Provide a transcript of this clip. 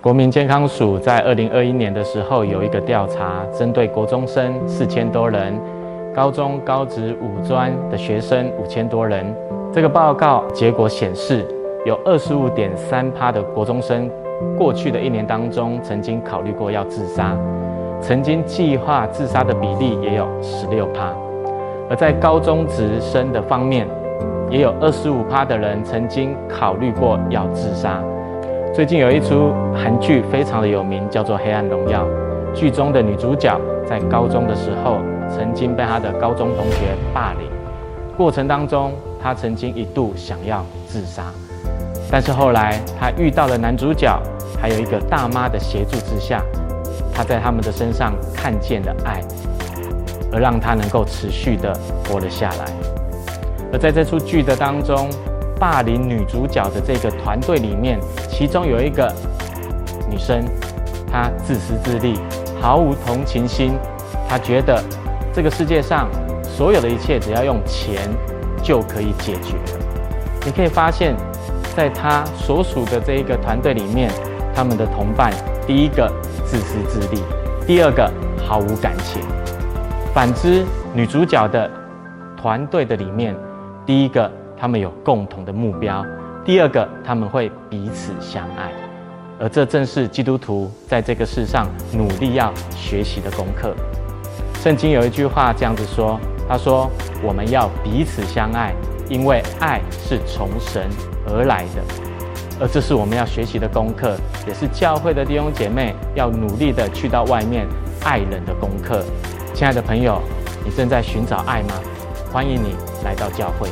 国民健康署在二零二一年的时候有一个调查，针对国中生四千多人，高中、高职、五专的学生五千多人。这个报告结果显示，有二十五点三趴的国中生，过去的一年当中曾经考虑过要自杀，曾经计划自杀的比例也有十六趴。而在高中职生的方面，也有二十五趴的人曾经考虑过要自杀。最近有一出韩剧非常的有名，叫做《黑暗荣耀》，剧中的女主角在高中的时候，曾经被她的高中同学霸凌，过程当中，她曾经一度想要自杀，但是后来她遇到了男主角，还有一个大妈的协助之下，她在他们的身上看见了爱，而让她能够持续的活了下来。而在这出剧的当中，霸凌女主角的这个团队里面，其中有一个女生，她自私自利，毫无同情心，她觉得。这个世界上所有的一切，只要用钱就可以解决。你可以发现，在她所属的这一个团队里面，他们的同伴，第一个自私自利，第二个毫无感情。反之，女主角的团队的里面，第一个他们有共同的目标，第二个他们会彼此相爱。而这正是基督徒在这个世上努力要学习的功课。圣经有一句话这样子说：“他说，我们要彼此相爱，因为爱是从神而来的。而这是我们要学习的功课，也是教会的弟兄姐妹要努力的去到外面爱人的功课。亲爱的朋友，你正在寻找爱吗？欢迎你来到教会。”